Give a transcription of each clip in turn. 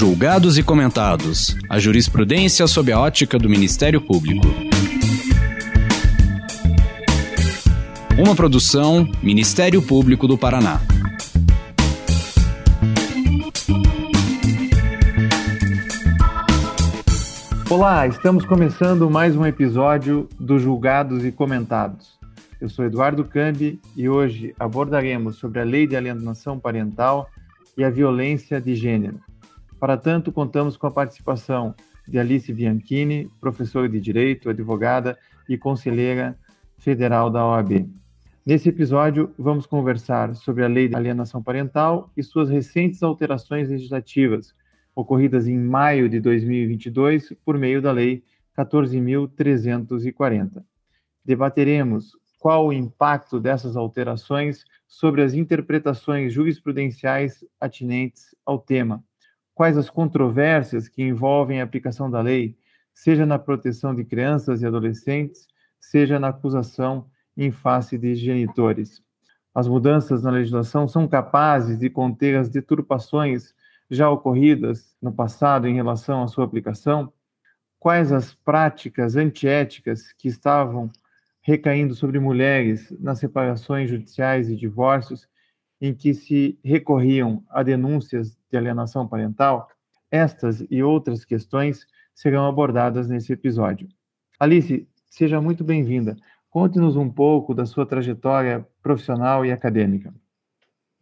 Julgados e comentados. A jurisprudência sob a ótica do Ministério Público. Uma produção Ministério Público do Paraná. Olá, estamos começando mais um episódio do Julgados e Comentados. Eu sou Eduardo Cambi e hoje abordaremos sobre a Lei de Alienação Parental e a violência de gênero. Para tanto, contamos com a participação de Alice Bianchini, professora de Direito, advogada e conselheira federal da OAB. Nesse episódio, vamos conversar sobre a Lei de Alienação Parental e suas recentes alterações legislativas, ocorridas em maio de 2022 por meio da Lei 14.340. Debateremos qual o impacto dessas alterações sobre as interpretações jurisprudenciais atinentes ao tema, quais as controvérsias que envolvem a aplicação da lei, seja na proteção de crianças e adolescentes, seja na acusação em face de genitores. As mudanças na legislação são capazes de conter as deturpações já ocorridas no passado em relação à sua aplicação? Quais as práticas antiéticas que estavam recaindo sobre mulheres nas separações judiciais e divórcios em que se recorriam a denúncias de alienação parental? Estas e outras questões serão abordadas nesse episódio. Alice, seja muito bem-vinda. Conte-nos um pouco da sua trajetória profissional e acadêmica.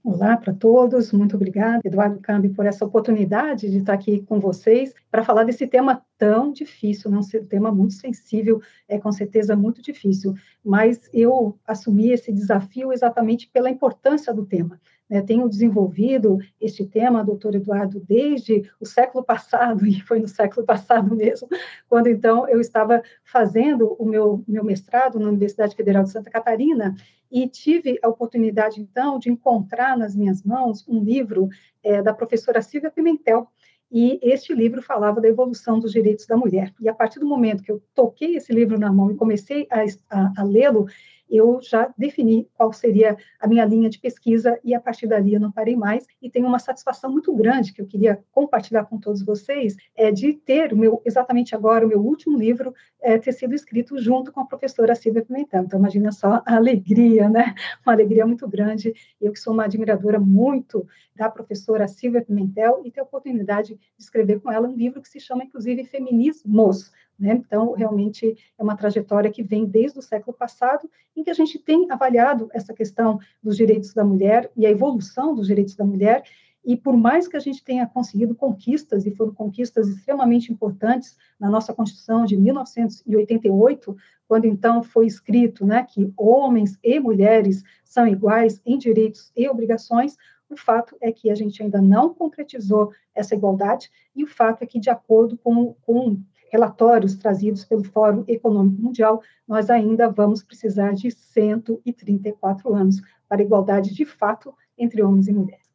Olá para todos, muito obrigada, Eduardo Cambi, por essa oportunidade de estar aqui com vocês para falar desse tema tão difícil, né? um tema muito sensível, é com certeza muito difícil, mas eu assumi esse desafio exatamente pela importância do tema. Né? Tenho desenvolvido este tema, doutor Eduardo, desde o século passado, e foi no século passado mesmo, quando então eu estava fazendo o meu, meu mestrado na Universidade Federal de Santa Catarina, e tive a oportunidade, então, de encontrar nas minhas mãos um livro é, da professora Silvia Pimentel, e este livro falava da evolução dos direitos da mulher. E a partir do momento que eu toquei esse livro na mão e comecei a, a, a lê-lo, eu já defini qual seria a minha linha de pesquisa e a partir dali eu não parei mais e tenho uma satisfação muito grande que eu queria compartilhar com todos vocês é de ter o meu exatamente agora o meu último livro é, ter sido escrito junto com a professora Silvia Pimentel. Então imagina só a alegria, né? Uma alegria muito grande. Eu que sou uma admiradora muito da professora Silvia Pimentel e ter a oportunidade de escrever com ela um livro que se chama inclusive Feminismos, né? Então, realmente é uma trajetória que vem desde o século passado, em que a gente tem avaliado essa questão dos direitos da mulher e a evolução dos direitos da mulher, e por mais que a gente tenha conseguido conquistas, e foram conquistas extremamente importantes na nossa Constituição de 1988, quando então foi escrito né, que homens e mulheres são iguais em direitos e obrigações, o fato é que a gente ainda não concretizou essa igualdade, e o fato é que, de acordo com, com relatórios trazidos pelo Fórum Econômico Mundial, nós ainda vamos precisar de 134 anos para igualdade de fato entre homens e mulheres.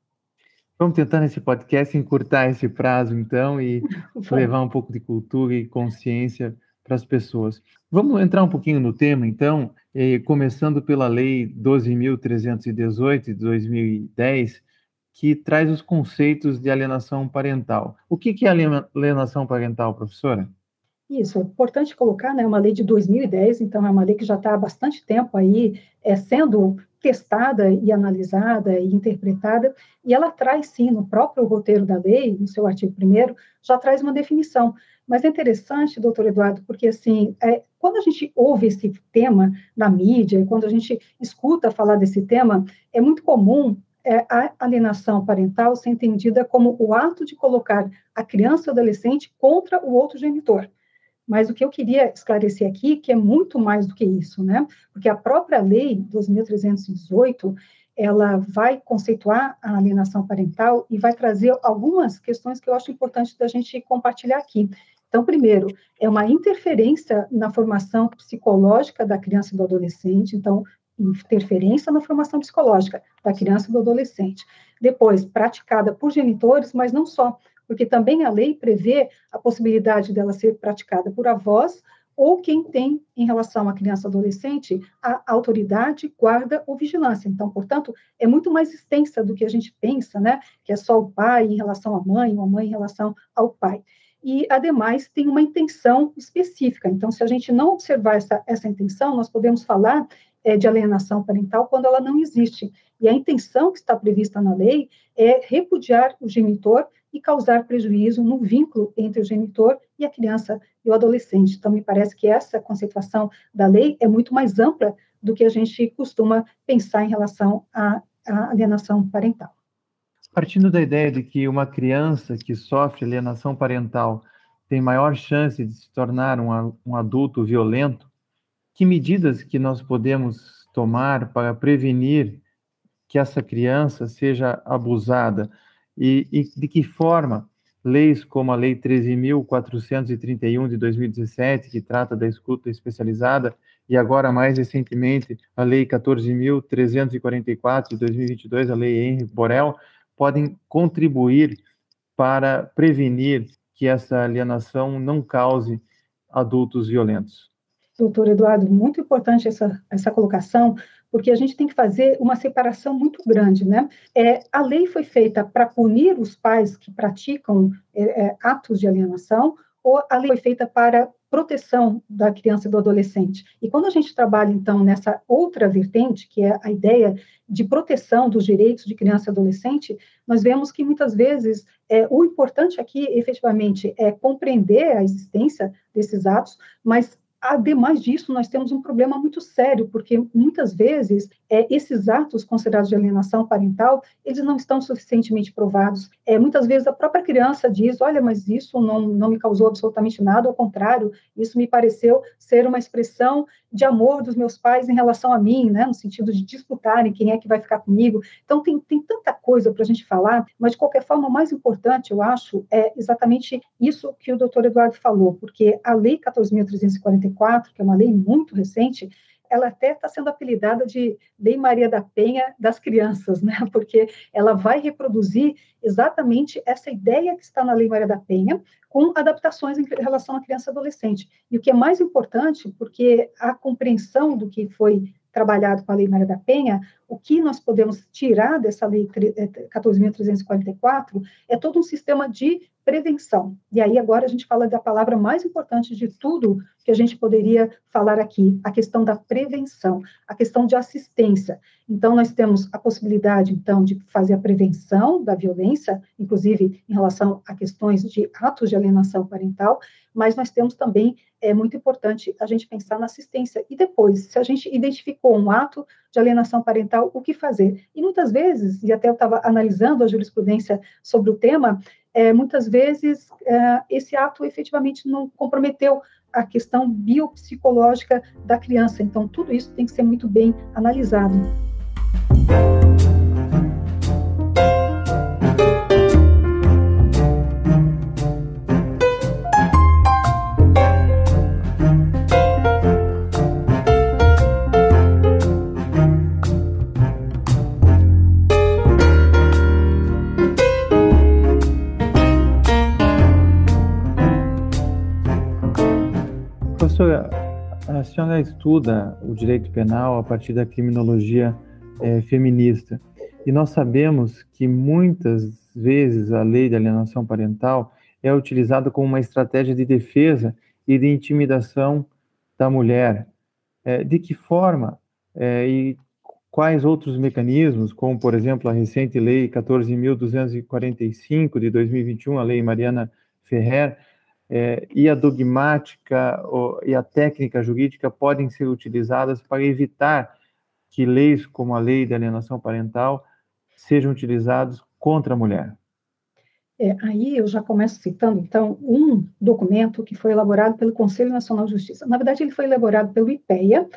Vamos tentar nesse podcast encurtar esse prazo, então, e levar um pouco de cultura e consciência para as pessoas. Vamos entrar um pouquinho no tema, então, começando pela Lei 12.318 de 2010, que traz os conceitos de alienação parental. O que é alienação parental, professora? Isso, é importante colocar, né, uma lei de 2010, então é uma lei que já está há bastante tempo aí é, sendo testada e analisada e interpretada, e ela traz sim, no próprio roteiro da lei, no seu artigo 1 já traz uma definição. Mas é interessante, doutor Eduardo, porque assim, é, quando a gente ouve esse tema na mídia, quando a gente escuta falar desse tema, é muito comum é, a alienação parental ser entendida como o ato de colocar a criança ou adolescente contra o outro genitor. Mas o que eu queria esclarecer aqui, que é muito mais do que isso, né? Porque a própria lei 2318, ela vai conceituar a alienação parental e vai trazer algumas questões que eu acho importante da gente compartilhar aqui. Então, primeiro, é uma interferência na formação psicológica da criança e do adolescente, então, interferência na formação psicológica da criança e do adolescente. Depois, praticada por genitores, mas não só, porque também a lei prevê a possibilidade dela ser praticada por avós ou quem tem, em relação à criança adolescente, a autoridade, guarda ou vigilância. Então, portanto, é muito mais extensa do que a gente pensa, né? Que é só o pai em relação à mãe, ou a mãe em relação ao pai. E, ademais, tem uma intenção específica. Então, se a gente não observar essa, essa intenção, nós podemos falar de alienação parental quando ela não existe. E a intenção que está prevista na lei é repudiar o genitor e causar prejuízo no vínculo entre o genitor e a criança e o adolescente. Então, me parece que essa conceituação da lei é muito mais ampla do que a gente costuma pensar em relação à, à alienação parental. Partindo da ideia de que uma criança que sofre alienação parental tem maior chance de se tornar um, um adulto violento, que medidas que nós podemos tomar para prevenir que essa criança seja abusada? E, e de que forma leis como a Lei 13.431 de 2017, que trata da escuta especializada, e agora, mais recentemente, a Lei 14.344 de 2022, a Lei Henri Borel, podem contribuir para prevenir que essa alienação não cause adultos violentos. Doutor Eduardo, muito importante essa, essa colocação, porque a gente tem que fazer uma separação muito grande, né? É, a lei foi feita para punir os pais que praticam é, é, atos de alienação, ou a lei foi feita para proteção da criança e do adolescente. E quando a gente trabalha, então, nessa outra vertente, que é a ideia de proteção dos direitos de criança e adolescente, nós vemos que muitas vezes é, o importante aqui, efetivamente, é compreender a existência desses atos, mas Ademais disso, nós temos um problema muito sério, porque muitas vezes é, esses atos considerados de alienação parental, eles não estão suficientemente provados. É, muitas vezes a própria criança diz, olha, mas isso não, não me causou absolutamente nada, ao contrário, isso me pareceu ser uma expressão de amor dos meus pais em relação a mim, né, no sentido de disputarem quem é que vai ficar comigo. Então, tem, tem tanta coisa para a gente falar, mas, de qualquer forma, o mais importante, eu acho, é exatamente isso que o doutor Eduardo falou, porque a Lei 14.344, que é uma lei muito recente, ela até está sendo apelidada de Lei Maria da Penha das crianças, né? Porque ela vai reproduzir exatamente essa ideia que está na Lei Maria da Penha, com adaptações em relação à criança e adolescente. E o que é mais importante, porque a compreensão do que foi trabalhado com a Lei Maria da Penha, o que nós podemos tirar dessa Lei 14.344 é todo um sistema de prevenção. E aí agora a gente fala da palavra mais importante de tudo que a gente poderia falar aqui, a questão da prevenção, a questão de assistência. Então nós temos a possibilidade então de fazer a prevenção da violência, inclusive em relação a questões de atos de alienação parental, mas nós temos também é muito importante a gente pensar na assistência e depois, se a gente identificou um ato de alienação parental, o que fazer? E muitas vezes, e até eu estava analisando a jurisprudência sobre o tema, é, muitas vezes é, esse ato efetivamente não comprometeu a questão biopsicológica da criança. Então, tudo isso tem que ser muito bem analisado. Senhora estuda o direito penal a partir da criminologia é, feminista. E nós sabemos que muitas vezes a lei de alienação parental é utilizada como uma estratégia de defesa e de intimidação da mulher. É, de que forma é, e quais outros mecanismos, como por exemplo a recente lei 14.245 de 2021, a lei Mariana Ferrer, é, e a dogmática ou, e a técnica jurídica podem ser utilizadas para evitar que leis como a lei de alienação parental sejam utilizadas contra a mulher. É, aí eu já começo citando, então, um documento que foi elaborado pelo Conselho Nacional de Justiça. Na verdade, ele foi elaborado pelo IPEA,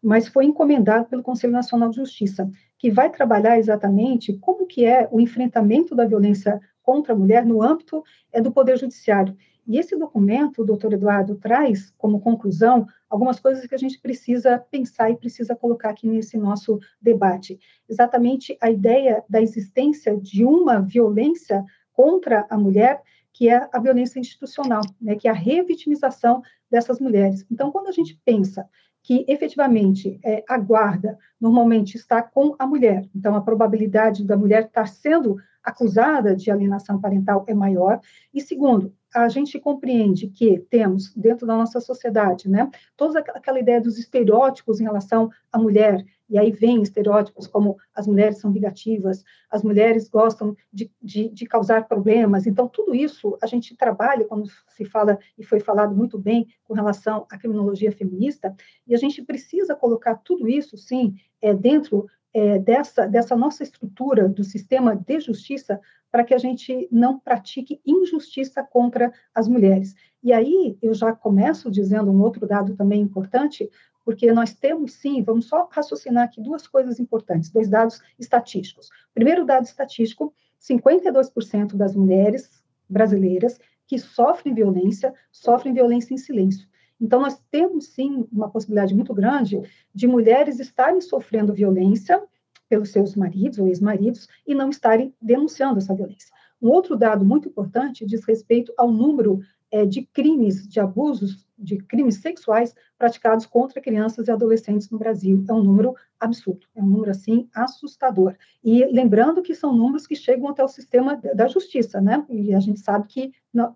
mas foi encomendado pelo Conselho Nacional de Justiça, que vai trabalhar exatamente como que é o enfrentamento da violência contra a mulher no âmbito é, do Poder Judiciário. E esse documento, o doutor Eduardo traz como conclusão algumas coisas que a gente precisa pensar e precisa colocar aqui nesse nosso debate. Exatamente a ideia da existência de uma violência contra a mulher que é a violência institucional, né, que é a revitimização dessas mulheres. Então, quando a gente pensa que efetivamente é, a guarda normalmente está com a mulher, então a probabilidade da mulher estar sendo acusada de alienação parental é maior. E segundo, a gente compreende que temos dentro da nossa sociedade, né, toda aquela ideia dos estereótipos em relação à mulher, e aí vem estereótipos como as mulheres são negativas, as mulheres gostam de, de, de, causar problemas. Então, tudo isso a gente trabalha, quando se fala, e foi falado muito bem, com relação à criminologia feminista, e a gente precisa colocar tudo isso, sim, é, dentro é, dessa, dessa nossa estrutura do sistema de justiça para que a gente não pratique injustiça contra as mulheres. E aí eu já começo dizendo um outro dado também importante, porque nós temos sim, vamos só raciocinar aqui duas coisas importantes, dois dados estatísticos. Primeiro dado estatístico, 52% das mulheres brasileiras que sofrem violência, sofrem violência em silêncio. Então, nós temos sim uma possibilidade muito grande de mulheres estarem sofrendo violência pelos seus maridos ou ex-maridos e não estarem denunciando essa violência. Um outro dado muito importante diz respeito ao número é, de crimes, de abusos, de crimes sexuais praticados contra crianças e adolescentes no Brasil. É um número absurdo, é um número, assim, assustador. E lembrando que são números que chegam até o sistema da justiça, né? E a gente sabe que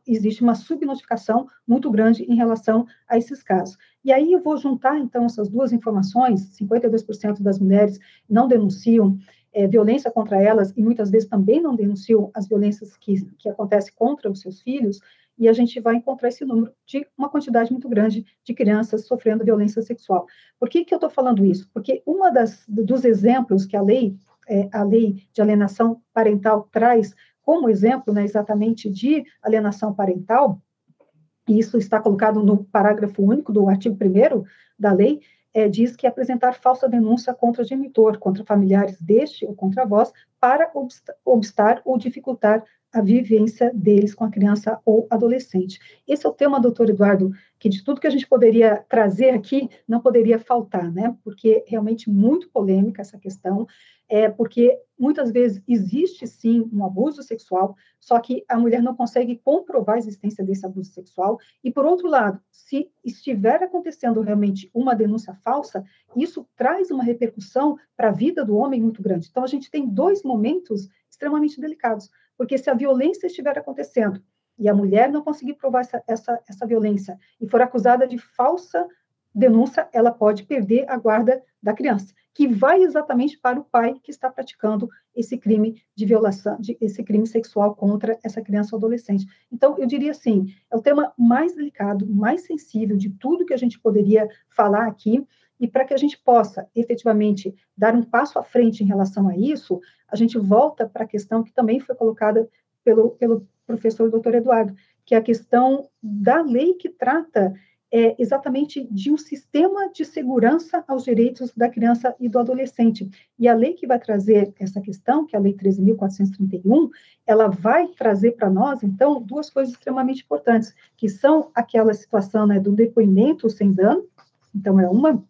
existe uma subnotificação muito grande em relação a esses casos. E aí eu vou juntar, então, essas duas informações, 52% das mulheres não denunciam é, violência contra elas e muitas vezes também não denunciam as violências que, que acontecem contra os seus filhos, e a gente vai encontrar esse número de uma quantidade muito grande de crianças sofrendo violência sexual. Por que, que eu estou falando isso? Porque uma das dos exemplos que a lei é, a lei de alienação parental traz como exemplo, né, exatamente de alienação parental, e isso está colocado no parágrafo único do artigo 1 da lei, é, diz que apresentar falsa denúncia contra o genitor, contra familiares deste ou contra vós, para obstar ou dificultar a vivência deles com a criança ou adolescente. Esse é o tema, doutor Eduardo, que de tudo que a gente poderia trazer aqui, não poderia faltar, né? Porque é realmente muito polêmica essa questão, é porque muitas vezes existe sim um abuso sexual, só que a mulher não consegue comprovar a existência desse abuso sexual. E por outro lado, se estiver acontecendo realmente uma denúncia falsa, isso traz uma repercussão para a vida do homem muito grande. Então a gente tem dois momentos extremamente delicados. Porque se a violência estiver acontecendo e a mulher não conseguir provar essa, essa, essa violência e for acusada de falsa denúncia, ela pode perder a guarda da criança, que vai exatamente para o pai que está praticando esse crime de violação, de, esse crime sexual contra essa criança ou adolescente. Então, eu diria assim, é o tema mais delicado, mais sensível de tudo que a gente poderia falar aqui, e para que a gente possa efetivamente dar um passo à frente em relação a isso, a gente volta para a questão que também foi colocada pelo, pelo professor doutor Eduardo, que é a questão da lei que trata é, exatamente de um sistema de segurança aos direitos da criança e do adolescente. E a lei que vai trazer essa questão, que é a Lei 13.431, ela vai trazer para nós, então, duas coisas extremamente importantes, que são aquela situação né, do depoimento sem dano, então, é uma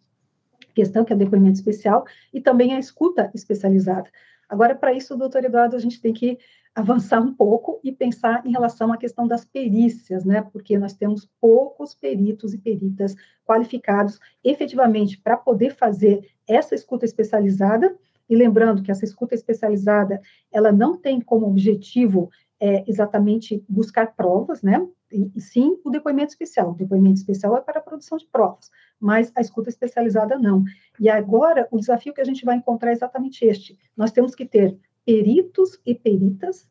questão, que é depoimento especial, e também a escuta especializada. Agora, para isso, doutor Eduardo, a gente tem que avançar um pouco e pensar em relação à questão das perícias, né? Porque nós temos poucos peritos e peritas qualificados efetivamente para poder fazer essa escuta especializada. E lembrando que essa escuta especializada, ela não tem como objetivo é, exatamente buscar provas, né? E, e, sim o depoimento especial. O depoimento especial é para a produção de provas, mas a escuta especializada não. E agora o desafio que a gente vai encontrar é exatamente este: nós temos que ter peritos e peritas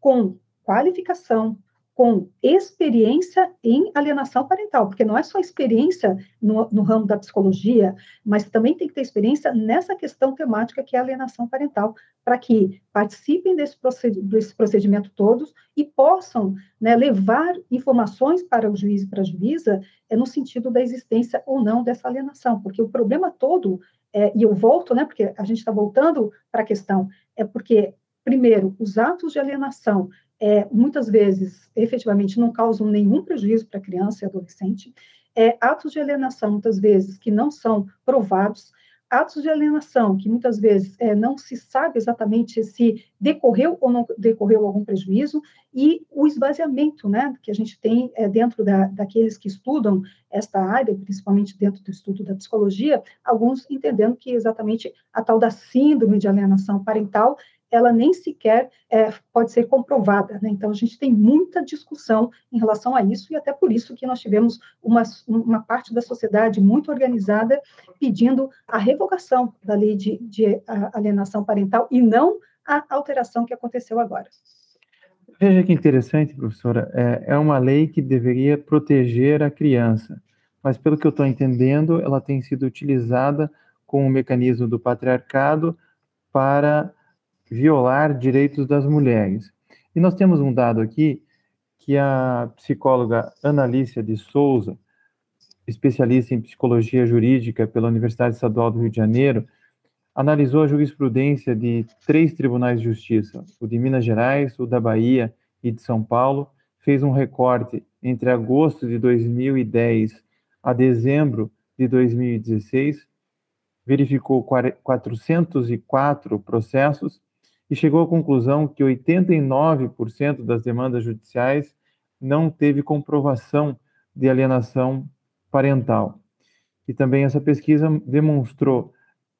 com qualificação, com experiência em alienação parental, porque não é só experiência no, no, ramo da psicologia, mas também tem que ter experiência nessa questão temática que é alienação parental, para que participem desse, desse procedimento todos e possam né, levar informações para o juiz e para a juíza é, no sentido da existência ou não dessa alienação, porque o problema todo, é, e eu volto, né, porque a gente está voltando para a questão, é porque, primeiro, os atos de alienação é, muitas vezes, efetivamente, não causam nenhum prejuízo para criança e adolescente. É, atos de alienação, muitas vezes, que não são provados. atos de alienação, que muitas vezes é, não se sabe exatamente se decorreu ou não decorreu algum prejuízo, e o esvaziamento né, que a gente tem é, dentro da, daqueles que estudam esta área, principalmente dentro do estudo da psicologia, alguns entendendo que exatamente a tal da síndrome de alienação parental ela nem sequer é, pode ser comprovada. Né? Então, a gente tem muita discussão em relação a isso, e até por isso que nós tivemos uma, uma parte da sociedade muito organizada pedindo a revogação da lei de, de alienação parental e não a alteração que aconteceu agora. Veja que interessante, professora, é, é uma lei que deveria proteger a criança, mas pelo que eu estou entendendo, ela tem sido utilizada com o mecanismo do patriarcado para violar direitos das mulheres. E nós temos um dado aqui que a psicóloga Analícia de Souza, especialista em psicologia jurídica pela Universidade Estadual do Rio de Janeiro, analisou a jurisprudência de três tribunais de justiça, o de Minas Gerais, o da Bahia e de São Paulo, fez um recorte entre agosto de 2010 a dezembro de 2016, verificou 404 processos e chegou à conclusão que 89% das demandas judiciais não teve comprovação de alienação parental. E também essa pesquisa demonstrou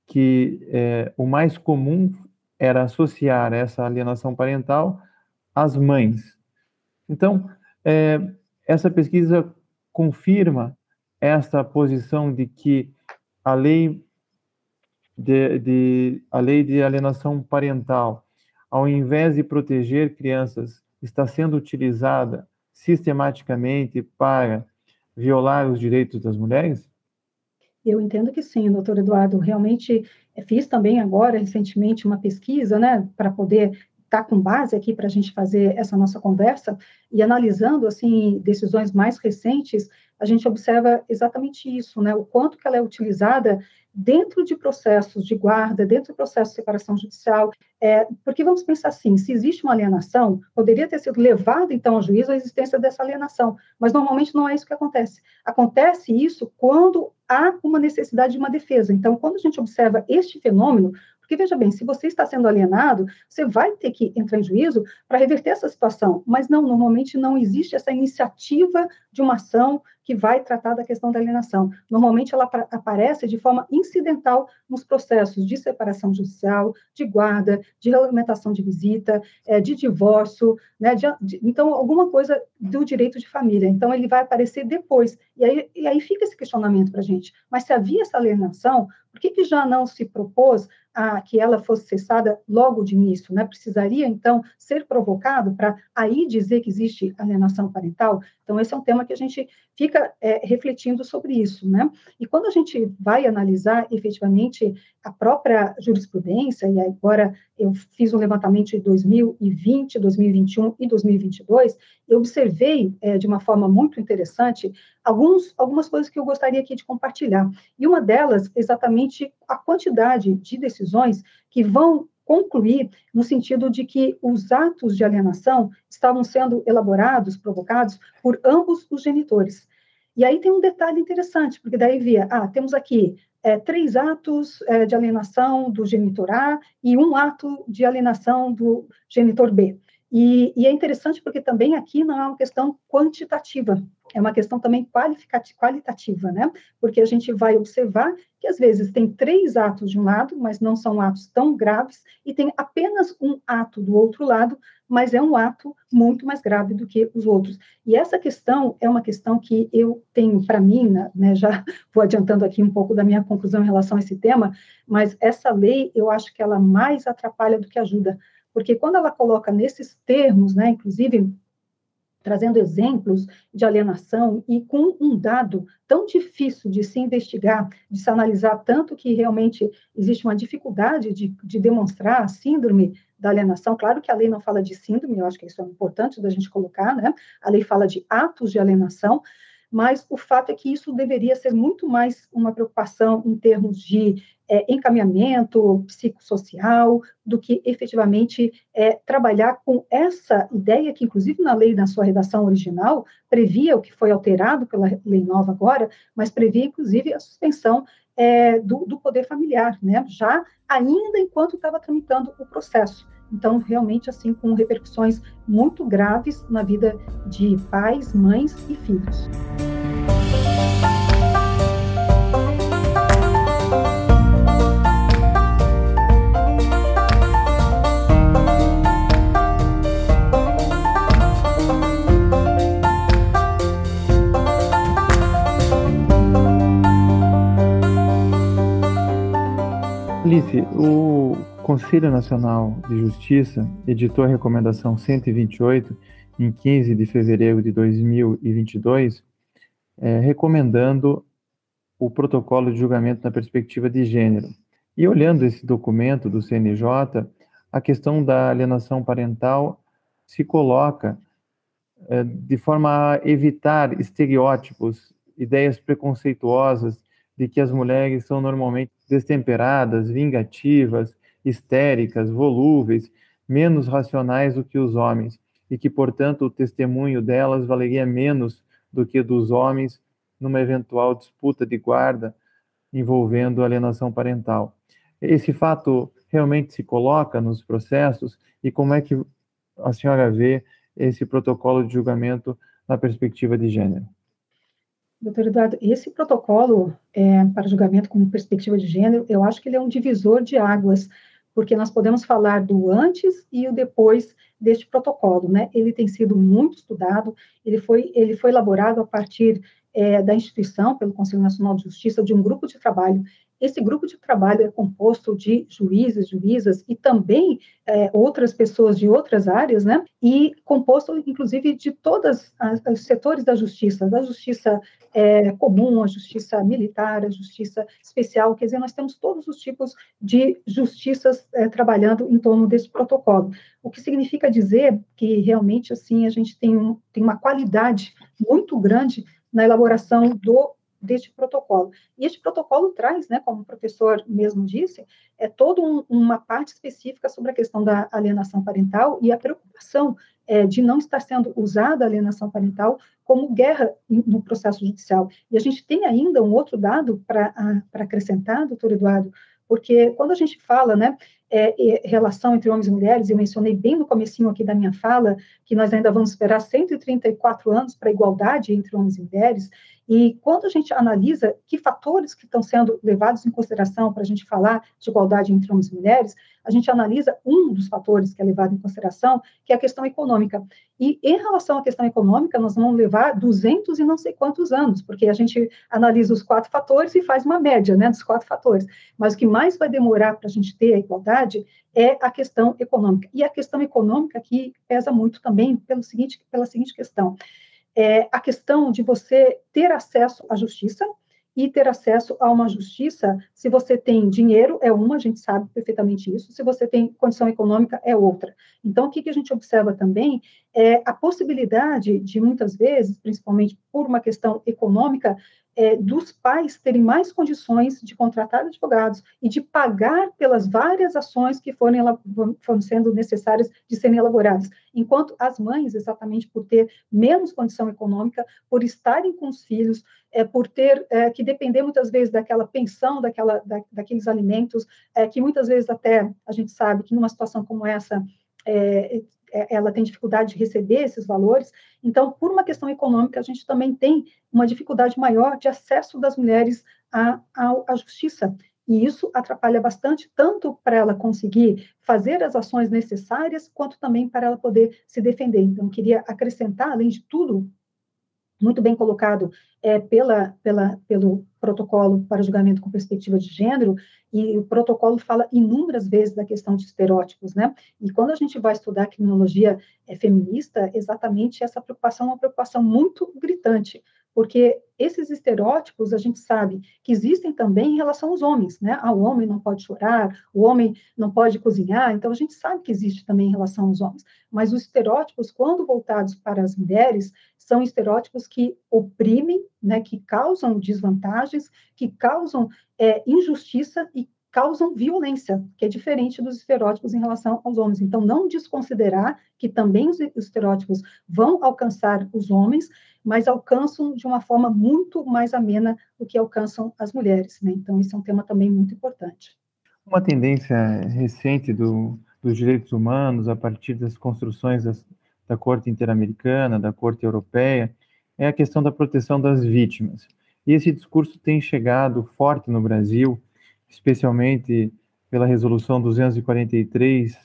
que é, o mais comum era associar essa alienação parental às mães. Então, é, essa pesquisa confirma esta posição de que a lei de, de, a lei de alienação parental, ao invés de proteger crianças, está sendo utilizada sistematicamente para violar os direitos das mulheres? Eu entendo que sim, doutor Eduardo. Realmente fiz também agora, recentemente, uma pesquisa, né, para poder estar tá com base aqui para a gente fazer essa nossa conversa e analisando, assim, decisões mais recentes, a gente observa exatamente isso, né, o quanto que ela é utilizada dentro de processos de guarda, dentro do processo de separação judicial, é, porque vamos pensar assim, se existe uma alienação, poderia ter sido levada, então, ao juízo a existência dessa alienação, mas normalmente não é isso que acontece. Acontece isso quando há uma necessidade de uma defesa. Então, quando a gente observa este fenômeno, porque, veja bem, se você está sendo alienado, você vai ter que entrar em juízo para reverter essa situação. Mas não, normalmente não existe essa iniciativa de uma ação que vai tratar da questão da alienação. Normalmente ela aparece de forma incidental nos processos de separação judicial, de guarda, de regulamentação de visita, é, de divórcio, né, de, de, então alguma coisa do direito de família. Então ele vai aparecer depois. E aí, e aí fica esse questionamento para a gente. Mas se havia essa alienação, por que, que já não se propôs a, que ela fosse cessada logo de início? Né? Precisaria, então, ser provocado para aí dizer que existe alienação parental? Então, esse é um tema que a gente fica é, refletindo sobre isso. Né? E quando a gente vai analisar efetivamente a própria jurisprudência, e agora eu fiz um levantamento de 2020, 2021 e 2022, eu observei é, de uma forma muito interessante alguns, algumas coisas que eu gostaria aqui de compartilhar. E uma delas, exatamente a quantidade de decisões que vão concluir no sentido de que os atos de alienação estavam sendo elaborados, provocados por ambos os genitores. E aí tem um detalhe interessante, porque daí via, ah, temos aqui é, três atos é, de alienação do genitor A e um ato de alienação do genitor B. E, e, é interessante porque também aqui não é uma questão quantitativa, é uma questão também qualitativa, né? Porque a gente vai observar que às vezes tem três atos de um lado, mas não são atos tão graves, e tem apenas um ato do outro lado, mas é um ato muito mais grave do que os outros. E essa questão é uma questão que eu tenho para mim, né, né já vou adiantando aqui um pouco da minha conclusão em relação a esse tema, mas essa lei eu acho que ela mais atrapalha do que ajuda, porque quando ela coloca nesses termos, né, inclusive trazendo exemplos de alienação e com um dado tão difícil de se investigar, de se analisar, tanto que realmente existe uma dificuldade de, de demonstrar a síndrome da alienação. Claro que a lei não fala de síndrome, eu acho que isso é importante da gente colocar, né? A lei fala de atos de alienação, mas o fato é que isso deveria ser muito mais uma preocupação em termos de é, encaminhamento psicossocial do que efetivamente é, trabalhar com essa ideia que, inclusive, na lei, na sua redação original, previa o que foi alterado pela lei nova agora, mas previa, inclusive, a suspensão é, do, do, poder familiar, né? já ainda enquanto estava tramitando o processo. Então, realmente, assim, com repercussões muito graves na vida de pais, mães e filhos. Alice, o Conselho Nacional de Justiça editou a recomendação 128 em 15 de fevereiro de 2022, é, recomendando o protocolo de julgamento na perspectiva de gênero. E olhando esse documento do CNJ, a questão da alienação parental se coloca é, de forma a evitar estereótipos, ideias preconceituosas de que as mulheres são normalmente destemperadas, vingativas, histéricas, volúveis, menos racionais do que os homens, e que, portanto, o testemunho delas valeria menos do que dos homens numa eventual disputa de guarda envolvendo alienação parental. Esse fato realmente se coloca nos processos e como é que a senhora vê esse protocolo de julgamento na perspectiva de gênero? Doutor Eduardo, esse protocolo é, para julgamento com perspectiva de gênero, eu acho que ele é um divisor de águas porque nós podemos falar do antes e o depois deste protocolo, né? Ele tem sido muito estudado, ele foi, ele foi elaborado a partir é, da instituição, pelo Conselho Nacional de Justiça, de um grupo de trabalho esse grupo de trabalho é composto de juízes, juízas e também é, outras pessoas de outras áreas, né? E composto, inclusive, de todos os setores da justiça, da justiça é, comum, a justiça militar, a justiça especial, quer dizer, nós temos todos os tipos de justiças é, trabalhando em torno desse protocolo. O que significa dizer que realmente, assim, a gente tem, um, tem uma qualidade muito grande na elaboração do deste protocolo. E este protocolo traz, né, como o professor mesmo disse, é toda um, uma parte específica sobre a questão da alienação parental e a preocupação é, de não estar sendo usada a alienação parental como guerra no processo judicial. E a gente tem ainda um outro dado para acrescentar, doutor Eduardo, porque quando a gente fala, né, é, relação entre homens e mulheres, eu mencionei bem no comecinho aqui da minha fala, que nós ainda vamos esperar 134 anos para a igualdade entre homens e mulheres, e quando a gente analisa que fatores que estão sendo levados em consideração para a gente falar de igualdade entre homens e mulheres, a gente analisa um dos fatores que é levado em consideração, que é a questão econômica. E em relação à questão econômica, nós vamos levar 200 e não sei quantos anos, porque a gente analisa os quatro fatores e faz uma média né, dos quatro fatores. Mas o que mais vai demorar para a gente ter a igualdade é a questão econômica. E a questão econômica aqui pesa muito também pelo seguinte, pela seguinte questão é a questão de você ter acesso à justiça e ter acesso a uma justiça, se você tem dinheiro, é uma, a gente sabe perfeitamente isso, se você tem condição econômica, é outra. Então, o que, que a gente observa também é a possibilidade de, muitas vezes, principalmente por uma questão econômica, é, dos pais terem mais condições de contratar advogados e de pagar pelas várias ações que forem, foram sendo necessárias de serem elaboradas, enquanto as mães, exatamente por ter menos condição econômica, por estarem com os filhos, é, por ter é, que depender muitas vezes daquela pensão, daquela, da, daqueles alimentos, é, que muitas vezes até a gente sabe que numa situação como essa é, ela tem dificuldade de receber esses valores. Então, por uma questão econômica, a gente também tem uma dificuldade maior de acesso das mulheres à, à, à justiça. E isso atrapalha bastante, tanto para ela conseguir fazer as ações necessárias, quanto também para ela poder se defender. Então, queria acrescentar, além de tudo, muito bem colocado é, pela, pela, pelo protocolo para julgamento com perspectiva de gênero, e o protocolo fala inúmeras vezes da questão de estereótipos, né? E quando a gente vai estudar criminologia é, feminista, exatamente essa preocupação é uma preocupação muito gritante, porque esses estereótipos a gente sabe que existem também em relação aos homens, né? Ah, o homem não pode chorar, o homem não pode cozinhar, então a gente sabe que existe também em relação aos homens. Mas os estereótipos, quando voltados para as mulheres, são estereótipos que oprimem, né? Que causam desvantagens, que causam é, injustiça e causam violência, que é diferente dos estereótipos em relação aos homens. Então, não desconsiderar que também os estereótipos vão alcançar os homens, mas alcançam de uma forma muito mais amena do que alcançam as mulheres. Né? Então, isso é um tema também muito importante. Uma tendência recente do, dos direitos humanos, a partir das construções das, da Corte Interamericana, da Corte Europeia, é a questão da proteção das vítimas. E esse discurso tem chegado forte no Brasil, especialmente pela Resolução 243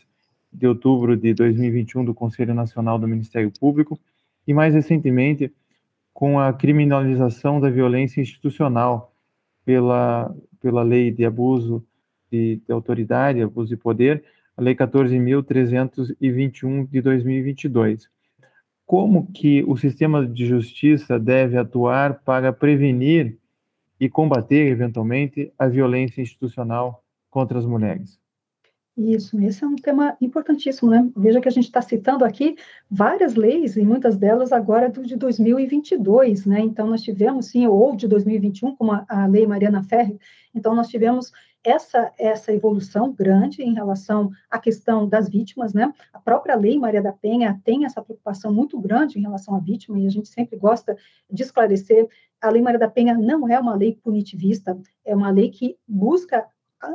de outubro de 2021 do Conselho Nacional do Ministério Público e, mais recentemente, com a criminalização da violência institucional pela, pela Lei de Abuso de, de Autoridade, Abuso de Poder, a Lei 14.321 de 2022. Como que o sistema de justiça deve atuar para prevenir e combater, eventualmente, a violência institucional contra as mulheres? Isso, esse é um tema importantíssimo, né? Veja que a gente está citando aqui várias leis, e muitas delas agora do de 2022, né? Então, nós tivemos, sim, ou de 2021, como a, a Lei Mariana Ferri, então, nós tivemos essa, essa evolução grande em relação à questão das vítimas, né? A própria Lei Maria da Penha tem essa preocupação muito grande em relação à vítima, e a gente sempre gosta de esclarecer a Lei Maria da Penha não é uma lei punitivista, é uma lei que busca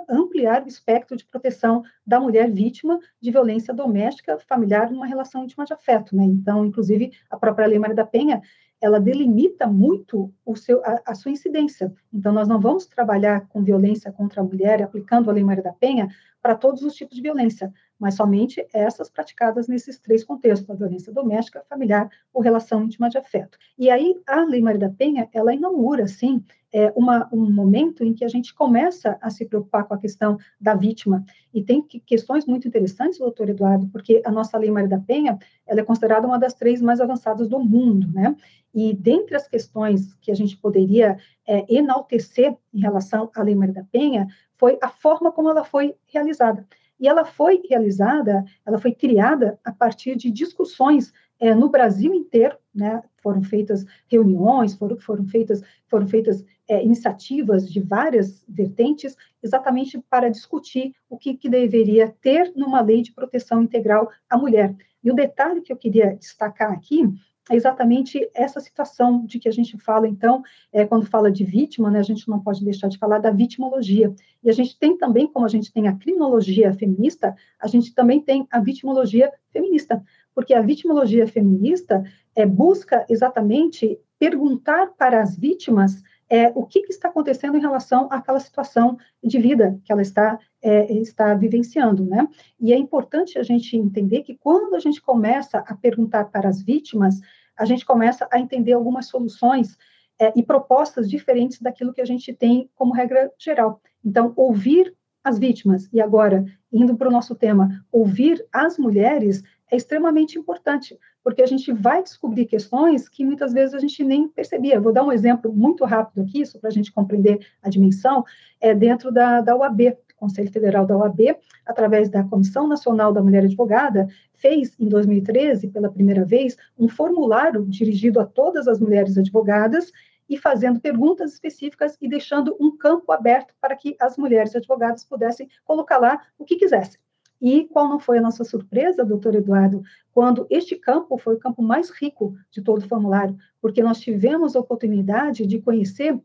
ampliar o espectro de proteção da mulher vítima de violência doméstica familiar numa relação íntima de afeto, né? Então, inclusive, a própria Lei Maria da Penha, ela delimita muito o seu, a, a, sua incidência. Então, nós não vamos trabalhar com violência contra a mulher aplicando a Lei Maria da Penha para todos os tipos de violência, mas somente essas praticadas nesses três contextos, a violência doméstica, familiar ou relação íntima de afeto. E aí, a Lei Maria da Penha, ela inaugura, sim, é, uma, um momento em que a gente começa a se preocupar com a questão da vítima. E tem que, questões muito interessantes, doutor Eduardo, porque a nossa Lei Maria da Penha, ela é considerada uma das três mais avançadas do mundo, né? E dentre as questões que a gente poderia é, enaltecer em relação à Lei Maria da Penha, foi a forma como ela foi realizada. E ela foi realizada, ela foi criada a partir de discussões é, no Brasil inteiro, né? Foram feitas reuniões, foram, foram feitas, foram feitas é, iniciativas de várias vertentes, exatamente para discutir o que, que deveria ter numa lei de proteção integral à mulher. E o detalhe que eu queria destacar aqui é exatamente essa situação de que a gente fala, então, é, quando fala de vítima, né, a gente não pode deixar de falar da vitimologia. E a gente tem também, como a gente tem a criminologia feminista, a gente também tem a vitimologia feminista, porque a vitimologia feminista é, busca exatamente perguntar para as vítimas é, o que, que, está acontecendo em relação àquela situação de vida que ela está, é, está vivenciando, né? E é importante a gente entender que quando a gente começa a perguntar para as vítimas, a gente começa a entender algumas soluções é, e propostas diferentes daquilo que a gente tem como regra geral. Então, ouvir as vítimas, e agora, indo para o nosso tema, ouvir as mulheres é extremamente importante, porque a gente vai descobrir questões que muitas vezes a gente nem percebia. Vou dar um exemplo muito rápido aqui, só para a gente compreender a dimensão, é dentro da, da UAB, Conselho Federal da OAB, através da Comissão Nacional da Mulher Advogada, fez em 2013, pela primeira vez, um formulário dirigido a todas as mulheres advogadas e fazendo perguntas específicas e deixando um campo aberto para que as mulheres advogadas pudessem colocar lá o que quisessem. E qual não foi a nossa surpresa, doutor Eduardo, quando este campo foi o campo mais rico de todo o formulário, porque nós tivemos a oportunidade de conhecer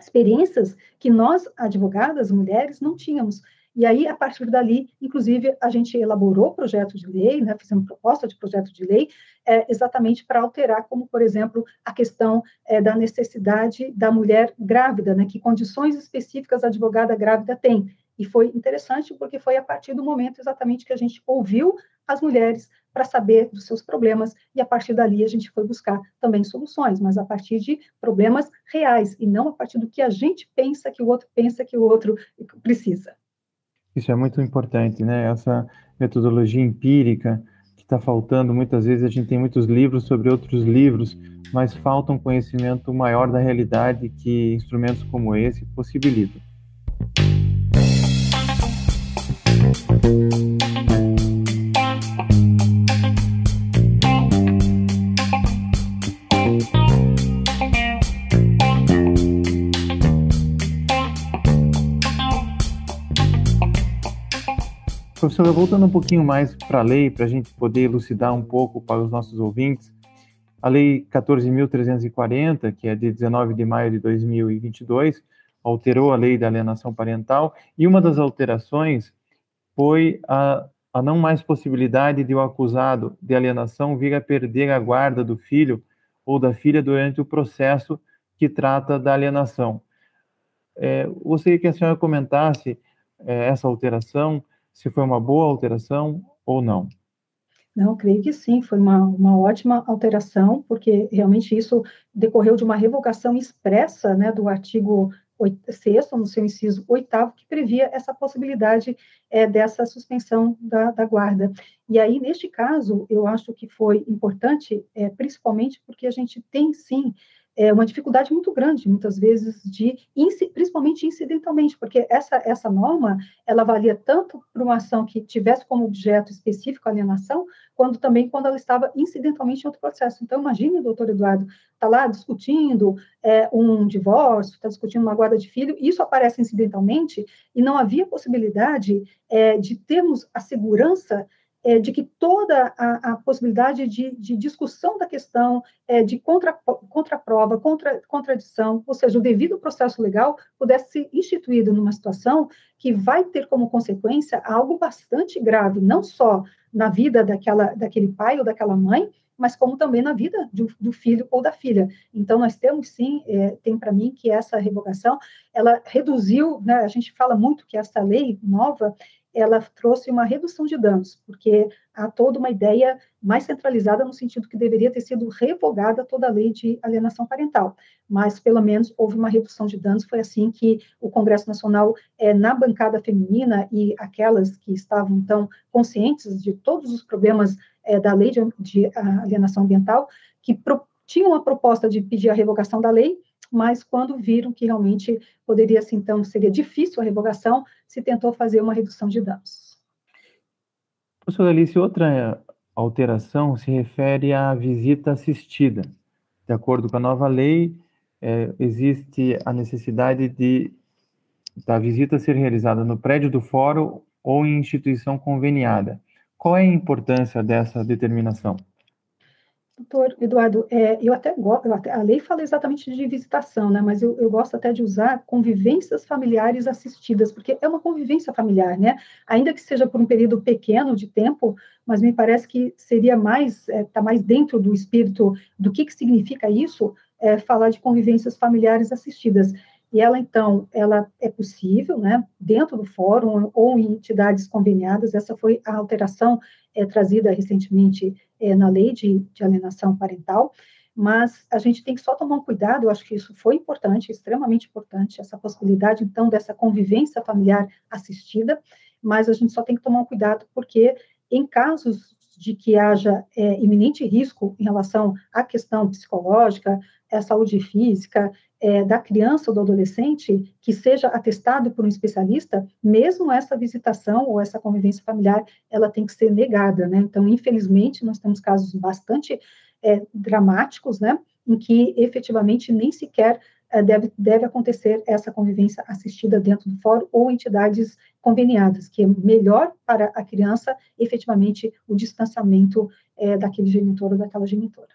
experiências que nós, advogadas, mulheres, não tínhamos. E aí, a partir dali, inclusive, a gente elaborou projeto de lei, né, fizemos proposta de projeto de lei, é, exatamente para alterar, como, por exemplo, a questão é, da necessidade da mulher grávida, né, que condições específicas a advogada grávida tem. E foi interessante porque foi a partir do momento exatamente que a gente ouviu as mulheres para saber dos seus problemas e a partir dali a gente foi buscar também soluções, mas a partir de problemas reais e não a partir do que a gente pensa que o outro pensa que o outro precisa. Isso é muito importante, né? Essa metodologia empírica que está faltando. Muitas vezes a gente tem muitos livros sobre outros livros, mas falta um conhecimento maior da realidade que instrumentos como esse possibilitam. Professora, voltando um pouquinho mais para a lei, para a gente poder elucidar um pouco para os nossos ouvintes, a Lei 14.340, que é de 19 de maio de 2022, alterou a lei da alienação parental, e uma das alterações foi a, a não mais possibilidade de o acusado de alienação vir a perder a guarda do filho ou da filha durante o processo que trata da alienação. É, gostaria que a senhora comentasse é, essa alteração, se foi uma boa alteração ou não. Não, creio que sim, foi uma, uma ótima alteração, porque realmente isso decorreu de uma revogação expressa né, do artigo 6, no seu inciso 8, que previa essa possibilidade é, dessa suspensão da, da, guarda. E aí, neste caso, eu acho que foi importante, é, principalmente porque a gente tem, sim, é uma dificuldade muito grande, muitas vezes, de principalmente incidentalmente, porque essa, essa norma ela valia tanto para uma ação que tivesse como objeto específico a alienação, quanto também quando ela estava incidentalmente em outro processo. Então, imagine, doutor Eduardo, está lá discutindo é, um divórcio, está discutindo uma guarda de filho, isso aparece incidentalmente, e não havia possibilidade é, de termos a segurança é, de que toda a, a possibilidade de, de, discussão da questão, é, de contra, contraprova, contra, contradição, ou seja, o devido processo legal pudesse ser instituído numa situação que vai ter como consequência algo bastante grave, não só na vida daquela, daquele pai ou daquela mãe, mas como também na vida do, do filho ou da filha. Então, nós temos sim, é, tem para mim que essa revogação, ela reduziu, né, a gente fala muito que essa lei nova, ela trouxe uma redução de danos, porque há toda uma ideia mais centralizada no sentido que deveria ter sido revogada toda a lei de alienação parental, mas pelo menos houve uma redução de danos, foi assim que o Congresso Nacional, é, na bancada feminina e aquelas que estavam, então, conscientes de todos os problemas é, da lei de, de alienação ambiental, que pro, tinham a proposta de pedir a revogação da lei, mas quando viram que realmente poderia, assim, então, seria difícil a revogação, se tentou fazer uma redução de danos. Professora Alice, outra alteração se refere à visita assistida. De acordo com a nova lei, é, existe a necessidade de da visita ser realizada no prédio do fórum ou em instituição conveniada. Qual é a importância dessa determinação? Doutor Eduardo, é, eu até gosto, a lei fala exatamente de visitação, né, mas eu, eu, gosto até de usar convivências familiares assistidas, porque é uma convivência familiar, né, ainda que seja por um período pequeno de tempo, mas me parece que seria mais, está é, tá mais dentro do espírito do que, que significa isso, é, falar de convivências familiares assistidas. E ela, então, ela é possível, né, dentro do fórum ou em entidades conveniadas, essa foi a alteração é, trazida recentemente é, na lei de, de alienação parental, mas a gente tem que só tomar um cuidado, eu acho que isso foi importante, extremamente importante, essa possibilidade, então, dessa convivência familiar assistida, mas a gente só tem que tomar um cuidado, porque em casos de que haja é, iminente risco em relação à questão psicológica, à saúde física, é, da criança ou do adolescente que seja atestado por um especialista, mesmo essa visitação ou essa convivência familiar, ela tem que ser negada, né? Então, infelizmente, nós temos casos bastante é, dramáticos, né? Em que efetivamente nem sequer deve, deve acontecer essa convivência assistida dentro do fórum ou entidades conveniadas, que é melhor para a criança, efetivamente, o distanciamento é, daquele genitor ou daquela genitora.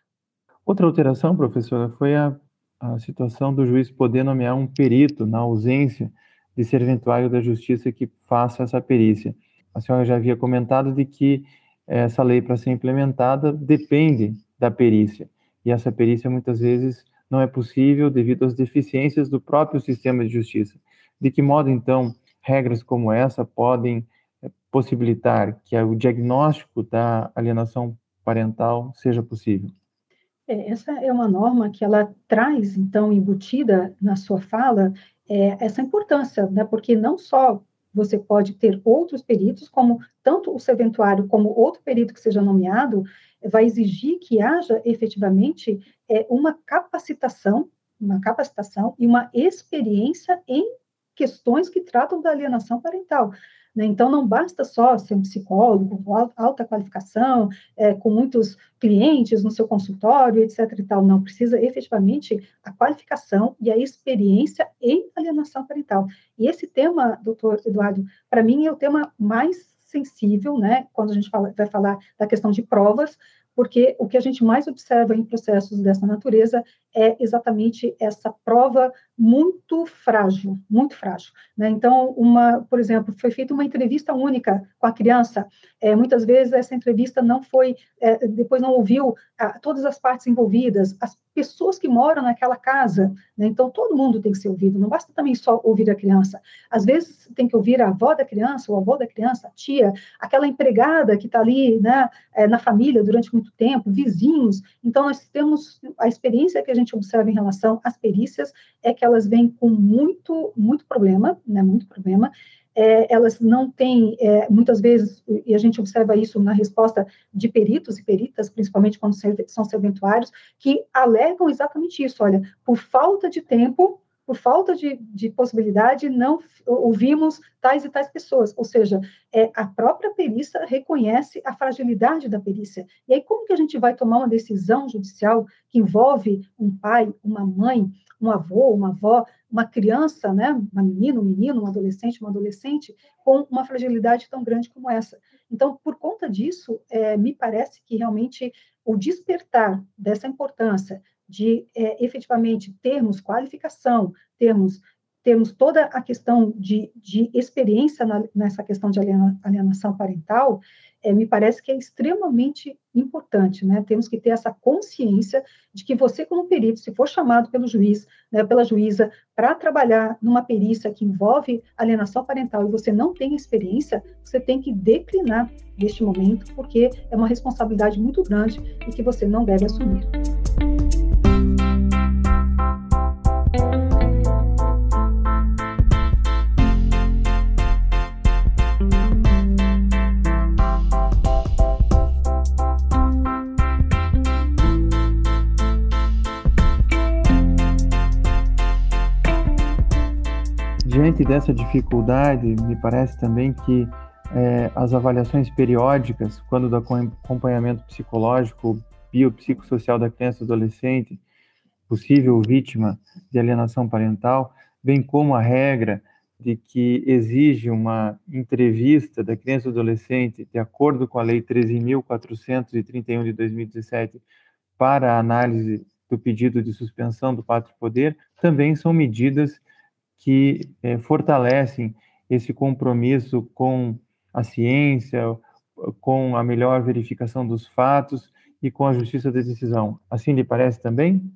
Outra alteração, professora, foi a a situação do juiz poder nomear um perito na ausência de serventuário da justiça que faça essa perícia. A senhora já havia comentado de que essa lei, para ser implementada, depende da perícia. E essa perícia, muitas vezes, não é possível devido às deficiências do próprio sistema de justiça. De que modo, então, regras como essa podem eh, possibilitar que o diagnóstico da alienação parental seja possível? É, essa é uma norma que ela traz, então, embutida na sua fala, é, essa importância, né, porque não só você pode ter outros peritos, como tanto o serventuário como outro perito que seja nomeado, vai exigir que haja efetivamente é, uma capacitação, uma capacitação e uma experiência em questões que tratam da alienação parental. Né? Então, não basta só ser um psicólogo com alta qualificação, é, com muitos clientes no seu consultório, etc. E tal. Não, precisa efetivamente a qualificação e a experiência em alienação parental. E esse tema, doutor Eduardo, para mim é o tema mais sensível, né, quando a gente fala, vai falar da questão de provas, porque o que a gente mais observa em processos dessa natureza é exatamente essa prova muito frágil, muito frágil. Né? Então, uma, por exemplo, foi feita uma entrevista única com a criança. É, muitas vezes essa entrevista não foi, é, depois não ouviu a, todas as partes envolvidas, as pessoas que moram naquela casa. Né? Então, todo mundo tem que ser ouvido. Não basta também só ouvir a criança. Às vezes tem que ouvir a avó da criança, o avô da criança, a tia, aquela empregada que está ali, né, é, na família durante muito tempo, vizinhos. Então, nós temos a experiência que a gente observa em relação às perícias é que elas vêm com muito, muito problema, né, muito problema, é, elas não têm, é, muitas vezes, e a gente observa isso na resposta de peritos e peritas, principalmente quando são serventuários, que alegam exatamente isso, olha, por falta de tempo, por falta de, de possibilidade, não ouvimos tais e tais pessoas. Ou seja, é, a própria perícia reconhece a fragilidade da perícia. E aí, como que a gente vai tomar uma decisão judicial que envolve um pai, uma mãe, um avô, uma avó, uma criança, né, uma menina, um menino, um adolescente, uma adolescente, com uma fragilidade tão grande como essa. Então, por conta disso, é, me parece que realmente o despertar dessa importância de é, efetivamente termos qualificação, termos termos toda a questão de, de experiência na, nessa questão de alienação parental, é, me parece que é extremamente importante, né? Temos que ter essa consciência de que você, como perito, se for chamado pelo juiz, né, pela juíza, para trabalhar numa perícia que envolve alienação parental e você não tem experiência, você tem que declinar neste momento, porque é uma responsabilidade muito grande e que você não deve assumir. Diante dessa dificuldade, me parece também que é, as avaliações periódicas, quando do acompanhamento psicológico, biopsicossocial da criança e adolescente, possível vítima de alienação parental, bem como a regra de que exige uma entrevista da criança e adolescente, de acordo com a Lei 13.431 de 2017, para a análise do pedido de suspensão do pátrio poder, também são medidas que é, fortalecem esse compromisso com a ciência, com a melhor verificação dos fatos e com a justiça da decisão. Assim lhe parece também?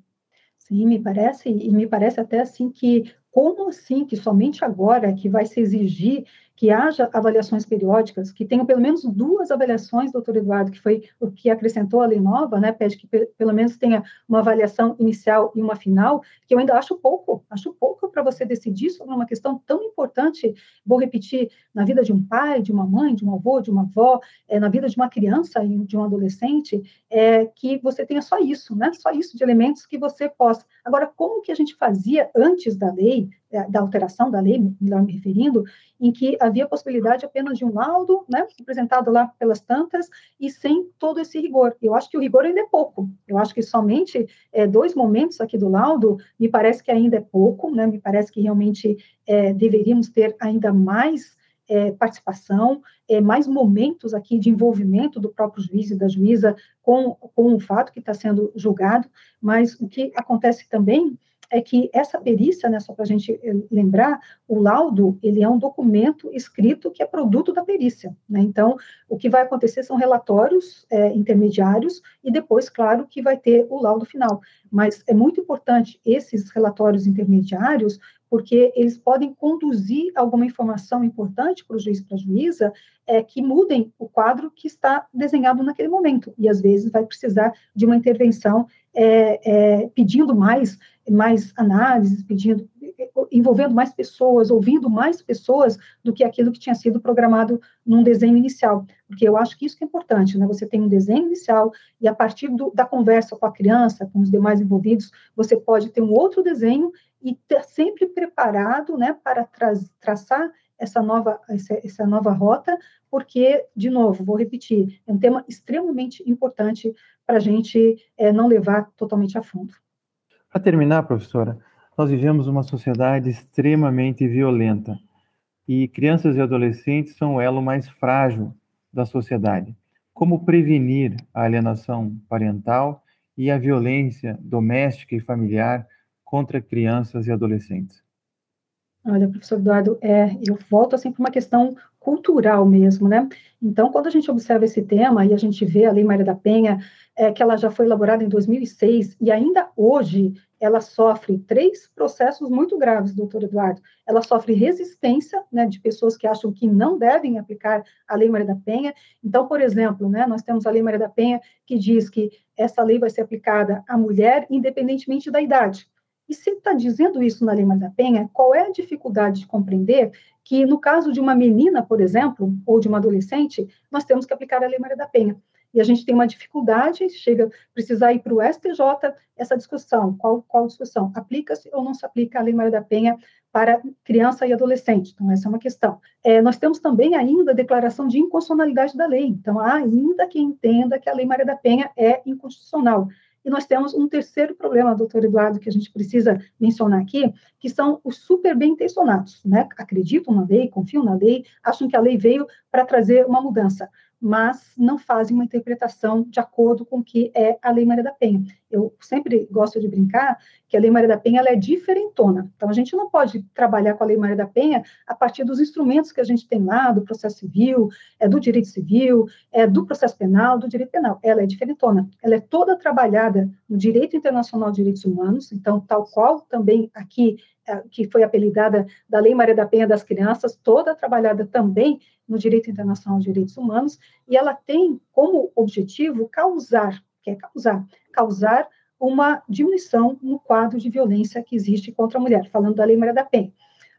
Sim, me parece, e me parece até assim que, como assim que somente agora que vai se exigir que haja avaliações periódicas, que tenham pelo menos duas avaliações, doutor Eduardo, que foi o que acrescentou a lei nova, né, pede que pelo menos tenha uma avaliação inicial e uma final, que eu ainda acho pouco, acho pouco para você decidir sobre uma questão tão importante, vou repetir, na vida de um pai, de uma mãe, de um avô, de uma avó, é, na vida de uma criança e de um adolescente, é, que você tenha só isso, né, só isso de elementos que você possa. Agora, como que a gente fazia antes da lei, é, da alteração da lei, melhor me referindo, em que havia possibilidade apenas de um laudo, né, apresentado lá pelas tantas, e sem todo esse rigor. Eu acho que o rigor ainda é pouco. Eu acho que somente é, dois momentos aqui do laudo me parece que ainda é pouco, né, me parece que realmente é, deveríamos ter ainda mais é, participação, é, mais momentos aqui de envolvimento do próprio juiz e da juíza com, com o fato que está sendo julgado, mas o que acontece também é que essa perícia, né, só para a gente eh, lembrar, o laudo, ele é um documento escrito que é produto da perícia, né? Então, o que vai acontecer são relatórios é, intermediários e depois, claro, que vai ter o laudo final. Mas é muito importante esses relatórios intermediários, porque eles podem conduzir alguma informação importante para o juiz para a juíza é, que mudem o quadro que está desenhado naquele momento. E às vezes vai precisar de uma intervenção é, é, pedindo mais, mais análises, pedindo envolvendo mais pessoas, ouvindo mais pessoas do que aquilo que tinha sido programado num desenho inicial. Porque eu acho que isso que é importante, né? Você tem um desenho inicial e a partir do, da conversa com a criança, com os demais envolvidos, você pode ter um outro desenho e estar sempre preparado, né, para tra traçar essa nova, essa, essa nova rota, porque, de novo, vou repetir, é um tema extremamente importante para a gente é, não levar totalmente a fundo. Para terminar, professora, nós vivemos uma sociedade extremamente violenta e crianças e adolescentes são o elo mais frágil da sociedade. Como prevenir a alienação parental e a violência doméstica e familiar contra crianças e adolescentes? Olha, professor Eduardo, é, eu volto assim para uma questão cultural mesmo, né? Então, quando a gente observa esse tema e a gente vê a Lei Maria da Penha, é, que ela já foi elaborada em 2006 e ainda hoje ela sofre três processos muito graves, doutor Eduardo. Ela sofre resistência, né, de pessoas que acham que não devem aplicar a Lei Maria da Penha. Então, por exemplo, né, nós temos a Lei Maria da Penha que diz que essa lei vai ser aplicada à mulher independentemente da idade. E se está dizendo isso na Lei Maria da Penha, qual é a dificuldade de compreender que, no caso de uma menina, por exemplo, ou de uma adolescente, nós temos que aplicar a Lei Maria da Penha? E a gente tem uma dificuldade, chega precisar ir para o STJ essa discussão. Qual, qual discussão? Aplica-se ou não se aplica a Lei Maria da Penha para criança e adolescente? Então, essa é uma questão. É, nós temos também ainda a declaração de inconstitucionalidade da lei. Então, há ainda quem entenda que a Lei Maria da Penha é inconstitucional. E nós temos um terceiro problema, doutor Eduardo, que a gente precisa mencionar aqui, que são os super bem intencionados, né? Acreditam na lei, confiam na lei, acham que a lei veio para trazer uma mudança mas não fazem uma interpretação de acordo com o que é a Lei Maria da Penha. Eu sempre gosto de brincar que a Lei Maria da Penha é diferentona. Então, a gente não pode trabalhar com a Lei Maria da Penha a partir dos instrumentos que a gente tem lá, do processo civil, é, do direito civil, é, do processo penal, do direito penal. Ela é diferentona. Ela é toda trabalhada no direito internacional de direitos humanos, então, tal qual também aqui que foi apelidada da Lei Maria da Penha das Crianças, toda trabalhada também no direito internacional de direitos humanos, e ela tem como objetivo causar, que é causar, causar uma diminuição no quadro de violência que existe contra a mulher, falando da Lei Maria da Penha.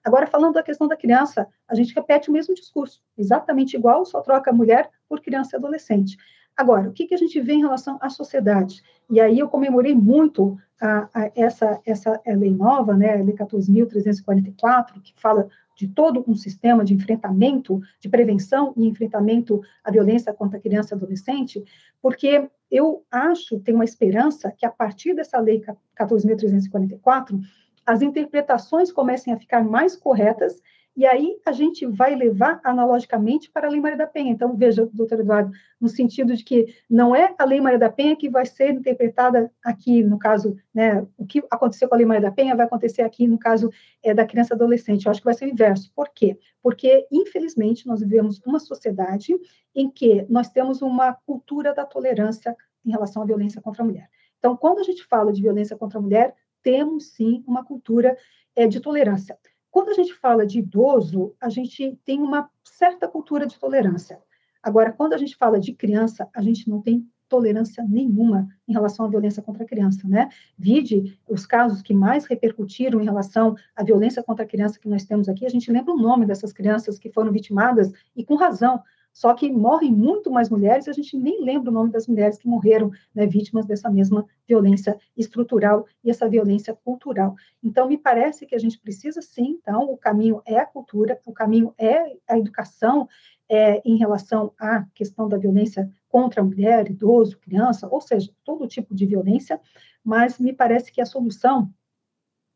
Agora, falando da questão da criança, a gente repete o mesmo discurso, exatamente igual, só troca mulher por criança e adolescente. Agora, o que, que a gente vê em relação à sociedade? E aí eu comemorei muito a, a essa, essa lei nova, né, a Lei 14.344, que fala de todo um sistema de enfrentamento, de prevenção e enfrentamento à violência contra a criança e adolescente, porque eu acho, tenho uma esperança que a partir dessa lei 14.344, as interpretações comecem a ficar mais corretas e aí a gente vai levar analogicamente para a Lei Maria da Penha. Então, veja, doutor Eduardo, no sentido de que não é a Lei Maria da Penha que vai ser interpretada aqui, no caso, né, o que aconteceu com a Lei Maria da Penha vai acontecer aqui, no caso é, da criança adolescente. Eu acho que vai ser o inverso. Por quê? Porque, infelizmente, nós vivemos uma sociedade em que nós temos uma cultura da tolerância em relação à violência contra a mulher. Então, quando a gente fala de violência contra a mulher, temos sim uma cultura é, de tolerância. Quando a gente fala de idoso, a gente tem uma certa cultura de tolerância. Agora, quando a gente fala de criança, a gente não tem tolerância nenhuma em relação à violência contra a criança, né? Vide os casos que mais repercutiram em relação à violência contra a criança que nós temos aqui, a gente lembra o nome dessas crianças que foram vitimadas e com razão, só que morrem muito mais mulheres, e a gente nem lembra o nome das mulheres que morreram né, vítimas dessa mesma violência estrutural e essa violência cultural. Então, me parece que a gente precisa sim, então, o caminho é a cultura, o caminho é a educação é, em relação à questão da violência contra a mulher, idoso, criança, ou seja, todo tipo de violência, mas me parece que a solução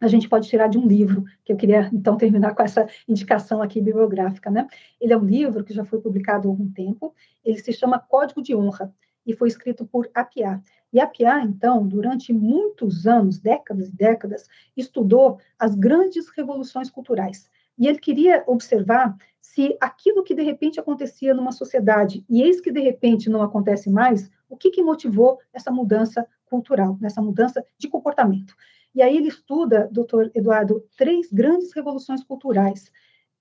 a gente pode tirar de um livro, que eu queria, então, terminar com essa indicação aqui bibliográfica, né? Ele é um livro que já foi publicado há algum tempo, ele se chama Código de Honra, e foi escrito por Apiá. E Apiá, então, durante muitos anos, décadas e décadas, estudou as grandes revoluções culturais. E ele queria observar se aquilo que de repente acontecia numa sociedade, e eis que de repente não acontece mais, o que, que motivou essa mudança cultural, essa mudança de comportamento. E aí ele estuda, doutor Eduardo, três grandes revoluções culturais.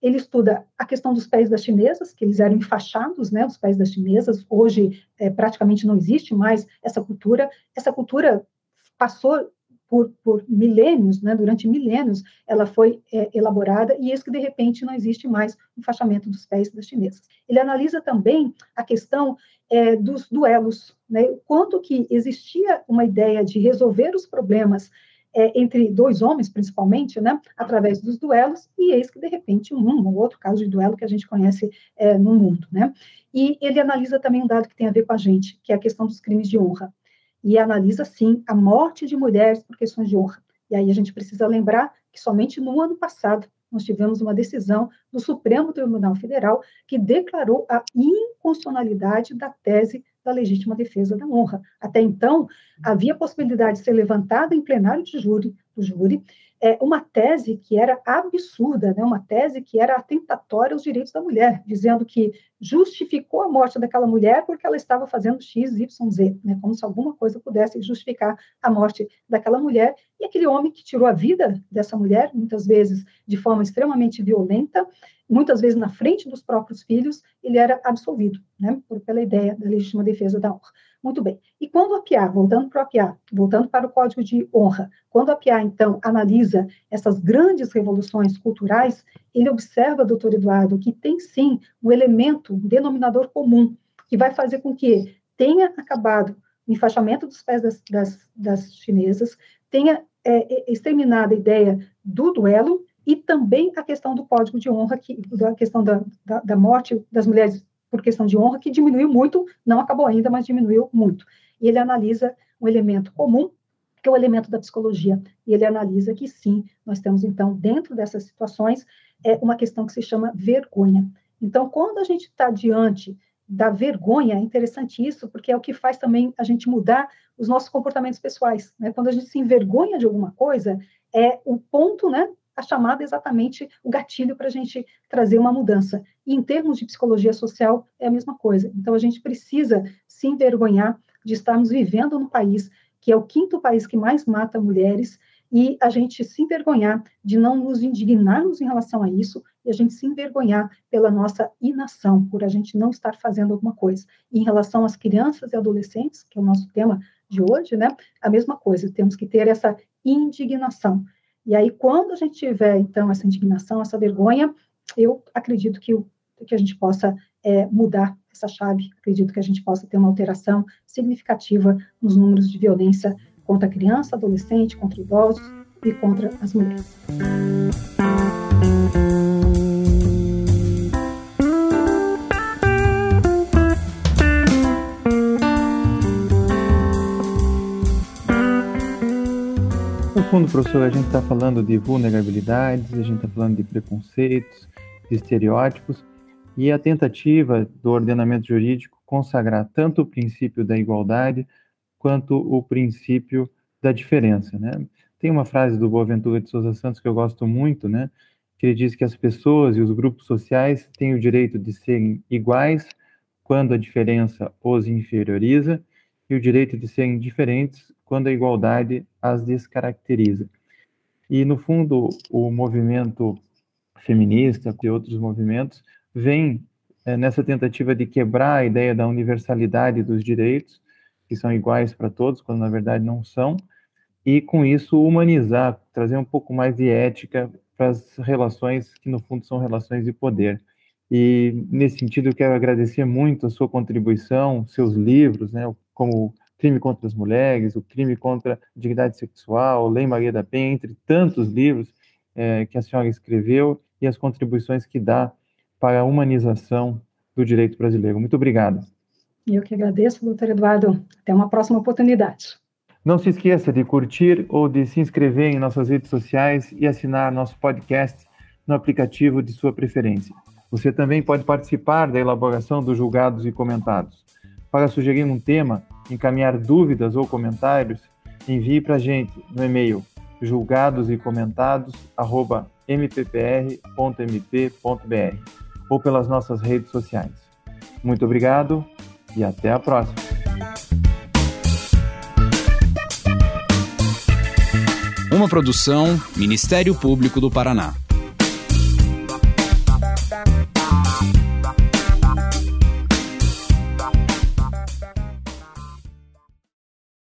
Ele estuda a questão dos pés das chinesas, que eles eram enfaixados, né, os pés das chinesas. Hoje é, praticamente não existe mais essa cultura. Essa cultura passou por, por milênios, né, durante milênios, ela foi é, elaborada e isso que, de repente, não existe mais o enfaixamento dos pés das chinesas. Ele analisa também a questão é, dos duelos, né, quanto que existia uma ideia de resolver os problemas é, entre dois homens, principalmente, né, através dos duelos, e eis que, de repente, um, um outro caso de duelo que a gente conhece é, no mundo. Né? E ele analisa também um dado que tem a ver com a gente, que é a questão dos crimes de honra. E analisa, sim, a morte de mulheres por questões de honra. E aí a gente precisa lembrar que somente no ano passado nós tivemos uma decisão do Supremo Tribunal Federal que declarou a inconstitucionalidade da tese da legítima defesa da honra. Até então, havia possibilidade de ser levantada em plenário de júri, do júri é, uma tese que era absurda, né? uma tese que era atentatória aos direitos da mulher, dizendo que justificou a morte daquela mulher porque ela estava fazendo X, Y, Z, né? como se alguma coisa pudesse justificar a morte daquela mulher. E aquele homem que tirou a vida dessa mulher, muitas vezes de forma extremamente violenta, muitas vezes na frente dos próprios filhos, ele era absolvido, né? Pela ideia da legítima defesa da honra. Muito bem. E quando a PIA, voltando para voltando para o Código de Honra, quando a PIA, então, analisa essas grandes revoluções culturais, ele observa, doutor Eduardo, que tem sim um elemento, um denominador comum, que vai fazer com que tenha acabado o enfaixamento dos pés das, das, das chinesas, tenha é, exterminado a ideia do duelo e também a questão do código de honra, que, da questão da, da, da morte das mulheres por questão de honra, que diminuiu muito, não acabou ainda, mas diminuiu muito. E ele analisa um elemento comum, que é o elemento da psicologia, e ele analisa que sim, nós temos então, dentro dessas situações, é uma questão que se chama vergonha. Então, quando a gente está diante da vergonha, é interessante isso, porque é o que faz também a gente mudar os nossos comportamentos pessoais. Né? Quando a gente se envergonha de alguma coisa, é o ponto né, a chamada exatamente o gatilho para a gente trazer uma mudança. E em termos de psicologia social, é a mesma coisa. Então, a gente precisa se envergonhar de estarmos vivendo num país que é o quinto país que mais mata mulheres, e a gente se envergonhar de não nos indignarmos em relação a isso, e a gente se envergonhar pela nossa inação, por a gente não estar fazendo alguma coisa. E em relação às crianças e adolescentes, que é o nosso tema de hoje, né, a mesma coisa, temos que ter essa indignação. E aí, quando a gente tiver, então, essa indignação, essa vergonha, eu acredito que, que a gente possa é, mudar essa chave, acredito que a gente possa ter uma alteração significativa nos números de violência contra a criança, adolescente, contra idosos e contra as mulheres. Fundo, professor, a gente está falando de vulnerabilidades, a gente está falando de preconceitos, de estereótipos, e a tentativa do ordenamento jurídico consagrar tanto o princípio da igualdade quanto o princípio da diferença, né? Tem uma frase do Boaventura de Souza Santos que eu gosto muito, né? Que ele diz que as pessoas e os grupos sociais têm o direito de serem iguais quando a diferença os inferioriza e o direito de serem diferentes quando a igualdade as descaracteriza. E, no fundo, o movimento feminista e outros movimentos vêm é, nessa tentativa de quebrar a ideia da universalidade dos direitos, que são iguais para todos, quando na verdade não são, e com isso humanizar, trazer um pouco mais de ética para as relações que no fundo são relações de poder. E nesse sentido eu quero agradecer muito a sua contribuição, seus livros, né, como Crime contra as Mulheres, o Crime contra a Dignidade Sexual, Lei Maria da Penha, entre tantos livros é, que a senhora escreveu e as contribuições que dá para a humanização do direito brasileiro. Muito obrigado. Eu que agradeço, doutor Eduardo. Até uma próxima oportunidade. Não se esqueça de curtir ou de se inscrever em nossas redes sociais e assinar nosso podcast no aplicativo de sua preferência. Você também pode participar da elaboração dos julgados e comentados. Para sugerir um tema, encaminhar dúvidas ou comentários, envie para a gente no e-mail julgados e ou pelas nossas redes sociais. Muito obrigado e até a próxima. Uma produção Ministério Público do Paraná.